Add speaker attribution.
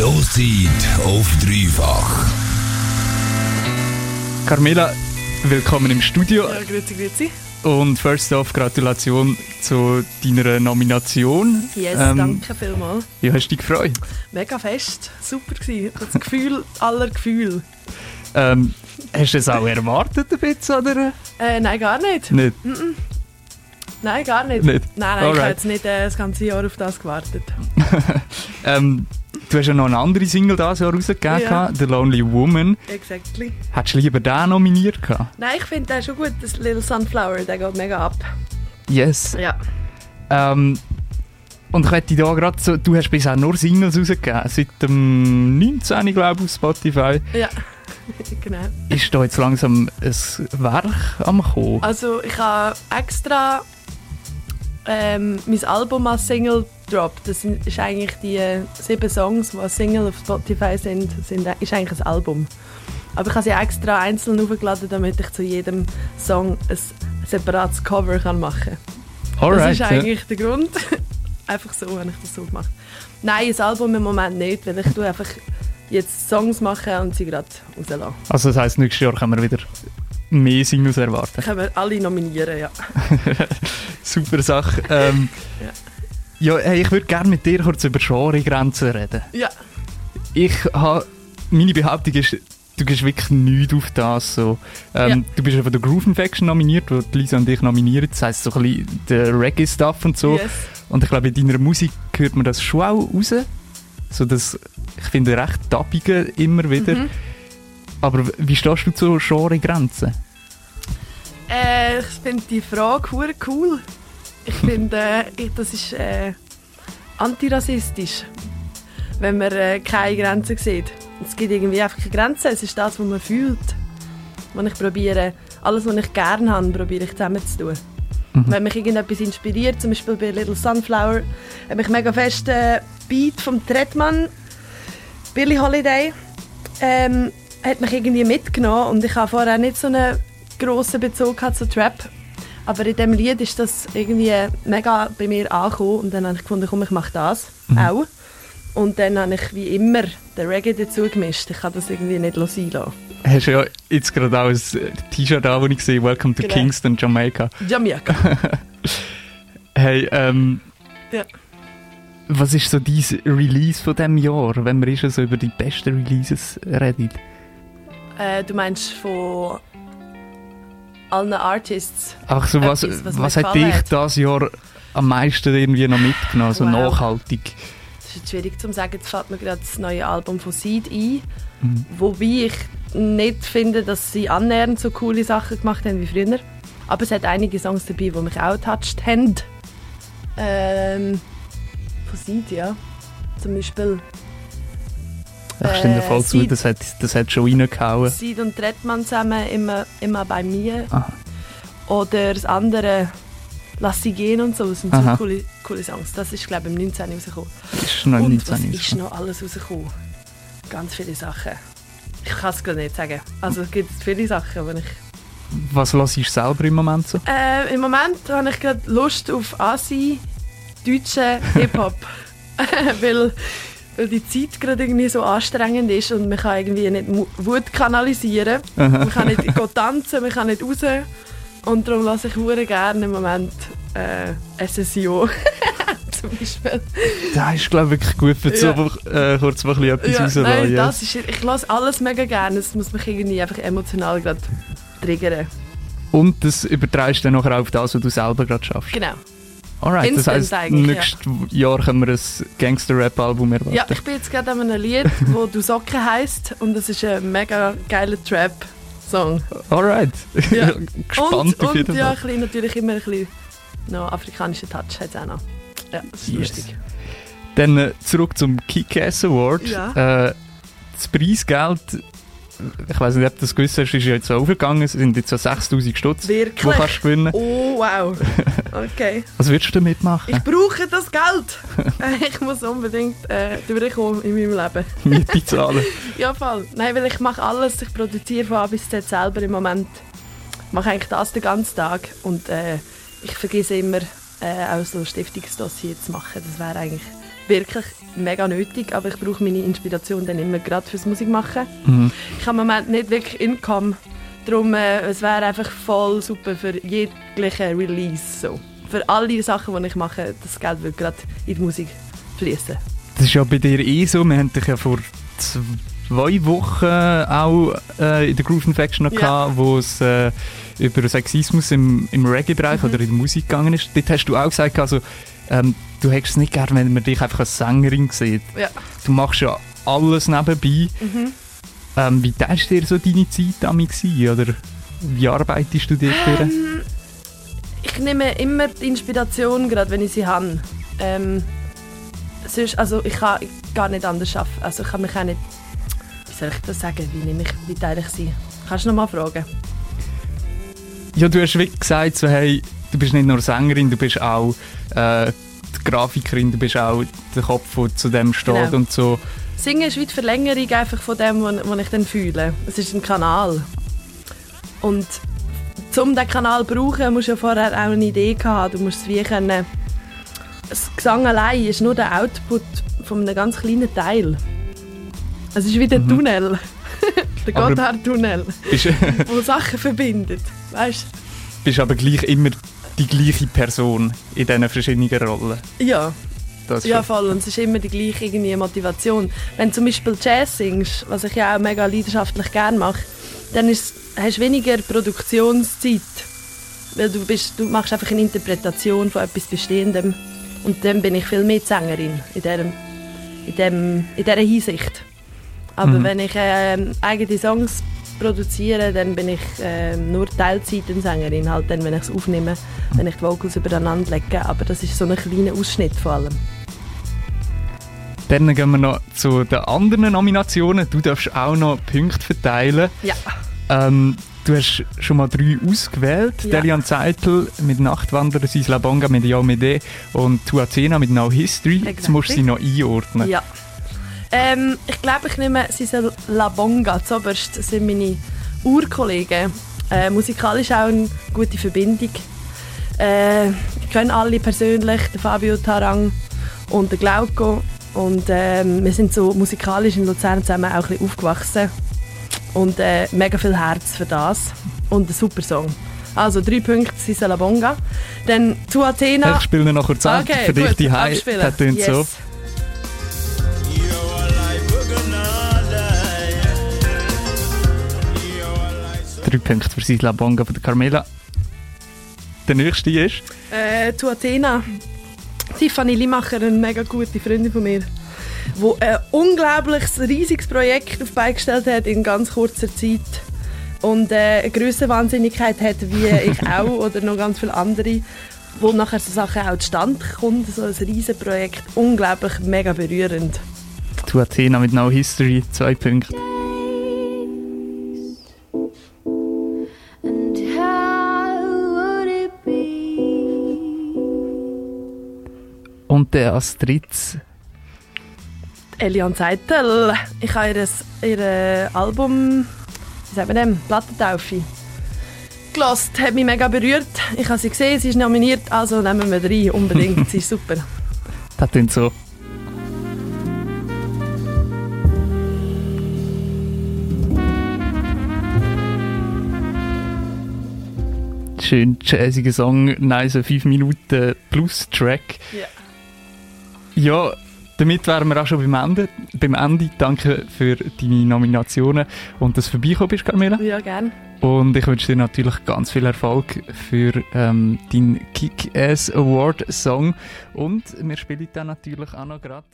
Speaker 1: Loszeit auf dreifach.
Speaker 2: Carmela, willkommen im Studio.
Speaker 3: Ja, grüezi, grüezi.
Speaker 2: Und first off, Gratulation zu deiner Nomination.
Speaker 3: Yes,
Speaker 2: Ähm,
Speaker 3: danke vielmals.
Speaker 2: Wie hast du dich gefreut?
Speaker 3: Mega fest, super gewesen. Das Gefühl aller Gefühle.
Speaker 2: Ähm, hast du es auch erwartet ein bisschen, oder?
Speaker 3: Äh, nein, gar nicht.
Speaker 2: Nicht?
Speaker 3: Nein, gar nicht.
Speaker 2: Nicht?
Speaker 3: Nein, nein, ich habe jetzt nicht äh, das ganze Jahr auf das gewartet.
Speaker 2: Ähm, du hast ja noch eine andere Single dieses Jahr rausgegeben,
Speaker 3: Ja.
Speaker 2: The Lonely Woman.
Speaker 3: Exactly.
Speaker 2: Hättest du lieber den nominiert gehabt?
Speaker 3: Nein, ich finde den schon gut, das Little Sunflower, der geht mega ab.
Speaker 2: Yes.
Speaker 3: Ja.
Speaker 2: Ähm, und ich hätte da gerade so, du hast bisher nur Singles rausgegeben, seit dem 19. glaube ich auf Spotify.
Speaker 3: Ja, genau.
Speaker 2: Ist da jetzt langsam ein Werk am kommen?
Speaker 3: Also ich habe extra ähm, mein Album als Single gedroppt. Das sind- ist eigentlich die äh, sieben Songs, die als Single auf Spotify sind, sind ist eigentlich ein Album. Aber ich habe sie extra einzeln aufgeladen, damit ich zu jedem Song ein separates Cover kann machen kann. das ist
Speaker 2: ja.
Speaker 3: eigentlich der Grund. einfach so habe ich das so gemacht. Nein, ein Album im Moment nicht, weil ich tue einfach jetzt Songs machen und sie gerade rauslassen.
Speaker 2: Also das heisst, nächstes Jahr können wir wieder mehr Singles erwarten.
Speaker 3: Können wir alle nominieren, ja.
Speaker 2: Super Sache. Ähm, ja. hey, ich würde gerne mit dir kurz über Genregrenzen reden.
Speaker 3: Ja,
Speaker 2: Ich habe, meine Behauptung ist, du gehst wirklich nichts auf das. So. Ähm,
Speaker 3: Ja.
Speaker 2: Du bist ja von der Groove Infection nominiert, wo Lisa und ich nominieren. Das heisst so ein bisschen der Reggae-Stuff und so.
Speaker 3: yes.
Speaker 2: Und ich glaube, in deiner Musik hört man das schon auch raus. So das, ich finde, recht tappige immer wieder.
Speaker 3: Mhm.
Speaker 2: Aber wie stehst du zu Genregrenzen?
Speaker 3: Äh, ich finde die Frage hure cool. Ich finde, äh, ich- das ist äh, antirassistisch, wenn man äh, keine Grenzen sieht. Es gibt irgendwie einfach keine Grenzen. Es ist das, was man fühlt. Wenn ich probiere, alles, was ich gerne habe, probiere ich zusammenzutun. Wenn mich irgendetwas inspiriert, zum Beispiel bei Little Sunflower, hat mich mega fest äh, Beat vom Tretmann, Billie Holiday, ähm, hat mich irgendwie mitgenommen und ich habe vorher nicht so einen grossen Bezug zu Trap. Aber in diesem Lied ist das irgendwie mega bei mir angekommen und dann habe ich gefunden, komm, ich mache das auch. Und dann habe ich wie immer den Reggae dazu gemischt. Ich kann das irgendwie nicht sein lassen.
Speaker 2: Hast du ja jetzt gerade auch ein T-Shirt an, wo ich sehe, Welcome to
Speaker 3: Genau.
Speaker 2: Kingston, Jamaica.
Speaker 3: Jamaika.
Speaker 2: Hey, ähm,
Speaker 3: Ja.
Speaker 2: was ist so dein Release von diesem Jahr, wenn wir schon so über die besten Releases reden?
Speaker 3: Äh, du meinst von allen Artists?
Speaker 2: Ach so, was,
Speaker 3: Etwas, was
Speaker 2: was, hat dich
Speaker 3: hat.
Speaker 2: das Jahr am meisten irgendwie noch mitgenommen, so
Speaker 3: Wow.
Speaker 2: nachhaltig?
Speaker 3: Das ist jetzt schwierig zu sagen. Jetzt fällt mir gerade das neue Album von Seed ein.
Speaker 2: Mhm.
Speaker 3: Wobei ich nicht finde, dass sie annähernd so coole Sachen gemacht haben wie früher. Aber es hat einige Songs dabei, die mich auch getoucht haben. Ähm, von Seed, ja. Zum Beispiel
Speaker 2: Ich stimme dir
Speaker 3: Äh,
Speaker 2: voll zu, das hat, das hat schon reingehauen.
Speaker 3: Seed und Trettmann zusammen immer, immer bei mir.
Speaker 2: Aha.
Speaker 3: Oder das andere Lass sie gehen und so. Das sind
Speaker 2: Aha.
Speaker 3: so coole, coole Songs. Das ist, glaube ich, im 19. rausgekommen.
Speaker 2: Ist noch
Speaker 3: Und
Speaker 2: nicht
Speaker 3: was
Speaker 2: so
Speaker 3: ist noch alles rausgekommen? Ganz viele Sachen. Ich kann es gerade nicht sagen. Also es gibt viele Sachen, die ich...
Speaker 2: Was hörst du selber im Moment so?
Speaker 3: Äh, Im Moment habe ich gerade Lust auf Asi, deutschen Hip-Hop. weil, weil die Zeit gerade irgendwie so anstrengend ist und man kann irgendwie nicht Wut kanalisieren. Man kann nicht tanzen, man kann nicht raus. Und darum lasse ich hure gerne im Moment äh, SSIO. Zum Beispiel.
Speaker 2: Das ist, glaube ich, wirklich gut für
Speaker 3: Ja.
Speaker 2: so äh, kurz mal ein bisschen etwas
Speaker 3: Ja, nein,
Speaker 2: ja.
Speaker 3: das ist, ich lasse alles mega gerne. Es muss mich irgendwie einfach emotional gerade triggern.
Speaker 2: Und das übertreibst du dann nachher auch auf das, was du selber gerade schaffst.
Speaker 3: Genau.
Speaker 2: Alright, das heisst,
Speaker 3: eigentlich,
Speaker 2: nächstes Jahr können wir ein Gangster-Rap-Album erwarten.
Speaker 3: Ja, ich bin jetzt gerade an einem Lied, wo «Du Socke» heisst und das ist ein mega geiler Trap-Song.
Speaker 2: Alright.
Speaker 3: Ja.
Speaker 2: Gespannt
Speaker 3: und,
Speaker 2: auf jeden
Speaker 3: und ja,
Speaker 2: Fall.
Speaker 3: ein bisschen, natürlich immer ein bisschen noch afrikanischen Touch hat es auch noch. Ja, das ist
Speaker 2: Yes.
Speaker 3: lustig.
Speaker 2: Dann äh, zurück zum Kick-Ass Award.
Speaker 3: Ja.
Speaker 2: Äh, das Preisgeld, ich weiß nicht, ob du das gewusst hast, ist ja jetzt so aufgegangen. Es sind jetzt so 6000 Stutz, die
Speaker 3: Wirklich?
Speaker 2: kannst du gewinnen.
Speaker 3: Oh, wow. Okay.
Speaker 2: Was würdest du damit machen?
Speaker 3: Ich brauche das Geld. Äh, ich muss unbedingt äh, durchkommen in meinem Leben.
Speaker 2: Miete zahlen.
Speaker 3: Ja, voll. Nein, weil ich mache alles. Ich produziere von A bis Z selber im Moment. Ich mache eigentlich das den ganzen Tag. Und äh, ich vergesse immer, äh, auch so Stiftungsdossier zu machen. Das wäre eigentlich wirklich mega nötig, aber ich brauche meine Inspiration dann immer gerade fürs Musikmachen.
Speaker 2: Mhm.
Speaker 3: Ich habe im Moment nicht wirklich Income, darum äh, es wäre einfach voll super für jegliche Release. So. Für all die Sachen, die ich mache, das Geld wird gerade in die Musik fließen.
Speaker 2: Das ist ja bei dir eh so. Wir haben dich ja vor zwei Wochen auch äh, in der Groove Infection noch
Speaker 3: Ja.
Speaker 2: gehabt, wo es äh, über Sexismus im, im Reggae-Bereich
Speaker 3: Mhm.
Speaker 2: oder in der Musik gegangen ist. Dort hast du auch gesagt, also, ähm, du hättest es nicht gern, wenn man dich einfach als Sängerin sieht.
Speaker 3: Ja.
Speaker 2: Du machst ja alles nebenbei.
Speaker 3: Mhm.
Speaker 2: Ähm, wie teilst dir so deine Zeit damit gewesen? Oder wie arbeitest du durch?
Speaker 3: Ähm, ich nehme immer die Inspiration, gerade wenn ich sie habe. Ähm, sonst, also ich kann gar nicht anders arbeiten. Also ich kann mich auch nicht, wie soll ich das sagen, wie, nehme ich, wie teile ich sie? Kannst du noch mal fragen?
Speaker 2: Ja, du hast wirklich gesagt, so, hey, du bist nicht nur Sängerin, du bist auch äh, die Grafikerin, du bist auch der Kopf, der zu dem steht
Speaker 3: Genau.
Speaker 2: und so.
Speaker 3: Singen ist wie die Verlängerung einfach von dem, was ich dann fühle. Es ist ein Kanal. Und um diesen Kanal zu brauchen, musst du ja vorher auch eine Idee haben. Du musst es wie können... Das Gesang allein ist nur der Output von einem ganz kleinen Teil. Es ist wie der
Speaker 2: Mhm.
Speaker 3: Tunnel. der Gotthard-Tunnel, der Sachen verbindet. Weißt
Speaker 2: bist aber gleich immer die gleiche Person in diesen verschiedenen Rollen.
Speaker 3: Ja.
Speaker 2: Das
Speaker 3: Ja, voll. Und es ist immer die gleiche irgendwie Motivation. Wenn du zum Beispiel Jazz singst, was ich ja auch mega leidenschaftlich gerne mache, dann ist, hast du weniger Produktionszeit. Weil du, bist, du machst einfach eine Interpretation von etwas Bestehendem. Und dann bin ich viel mehr Sängerin in dieser, in dem, in dieser Hinsicht. Aber
Speaker 2: Mhm.
Speaker 3: wenn ich ähm, eigene Songs produziere, dann bin ich ähm, nur Teilzeit eine Sängerin. Halt dann, wenn ich es aufnehme, wenn ich die Vocals übereinander lege. Aber das ist so ein kleiner Ausschnitt vor allem.
Speaker 2: Dann gehen wir noch zu den anderen Nominationen. Du darfst auch noch Punkte verteilen.
Speaker 3: Ja.
Speaker 2: Ähm, du hast schon mal drei ausgewählt.
Speaker 3: Ja.
Speaker 2: Delian Zeitel mit Nachtwanderer, Sisla Bonga mit Yomede und Tuatena mit No History. Jetzt
Speaker 3: Exactly.
Speaker 2: musst du sie noch einordnen.
Speaker 3: Ja. Ähm, ich glaube, ich nehme Sisel Labonga zuoberst. Das sind meine Urkollegen. Äh, musikalisch auch eine gute Verbindung. Äh, ich kenne alle persönlich, den Fabio Tarang und den Glauco. Und ähm, wir sind so musikalisch in Luzern zusammen auch ein bisschen aufgewachsen. Und äh, mega viel Herz für das. Und ein super Song. Also drei Punkte Sisel Labonga. Dann zu Athena.
Speaker 2: Ich spiele noch kurz an für dich die High. Das tönt
Speaker 3: yes.
Speaker 2: so. Drei Punkte für Sisla Bonga von der Carmela. Der nächste ist
Speaker 3: Äh, zu Athena. Tiffany Limacher, eine mega gute Freundin von mir, die ein unglaubliches, riesiges Projekt auf die Beine gestellt hat in ganz kurzer Zeit. Und äh, eine größere Wahnsinnigkeit hat, wie ich auch oder noch ganz viele andere, wo nachher so Sachen auch zustande kommen. So ein riesiges Projekt, unglaublich, mega berührend.
Speaker 2: Tu Athena mit No History, zwei Punkte. Und der als drittes
Speaker 3: Elian Zeitel. Ich habe ihr, ihr Album, wie sagt man dem, Plattentaufe, gelost. Hat mich mega berührt. Ich habe sie gesehen, sie ist nominiert, also nehmen wir rein, unbedingt. sie ist super.
Speaker 2: Das tönt so. Schön jazziger Song, nice 5 Minuten plus Track.
Speaker 3: Ja.
Speaker 2: Ja, damit wären wir auch schon beim Ende. Beim Ende. Danke für deine Nominationen und dass du vorbeigekommen bist, Carmela.
Speaker 3: Ja, gern.
Speaker 2: Und ich wünsche dir natürlich ganz viel Erfolg für ähm, deinen Kick-Ass Award Song. Und wir spielen dann natürlich auch noch gerade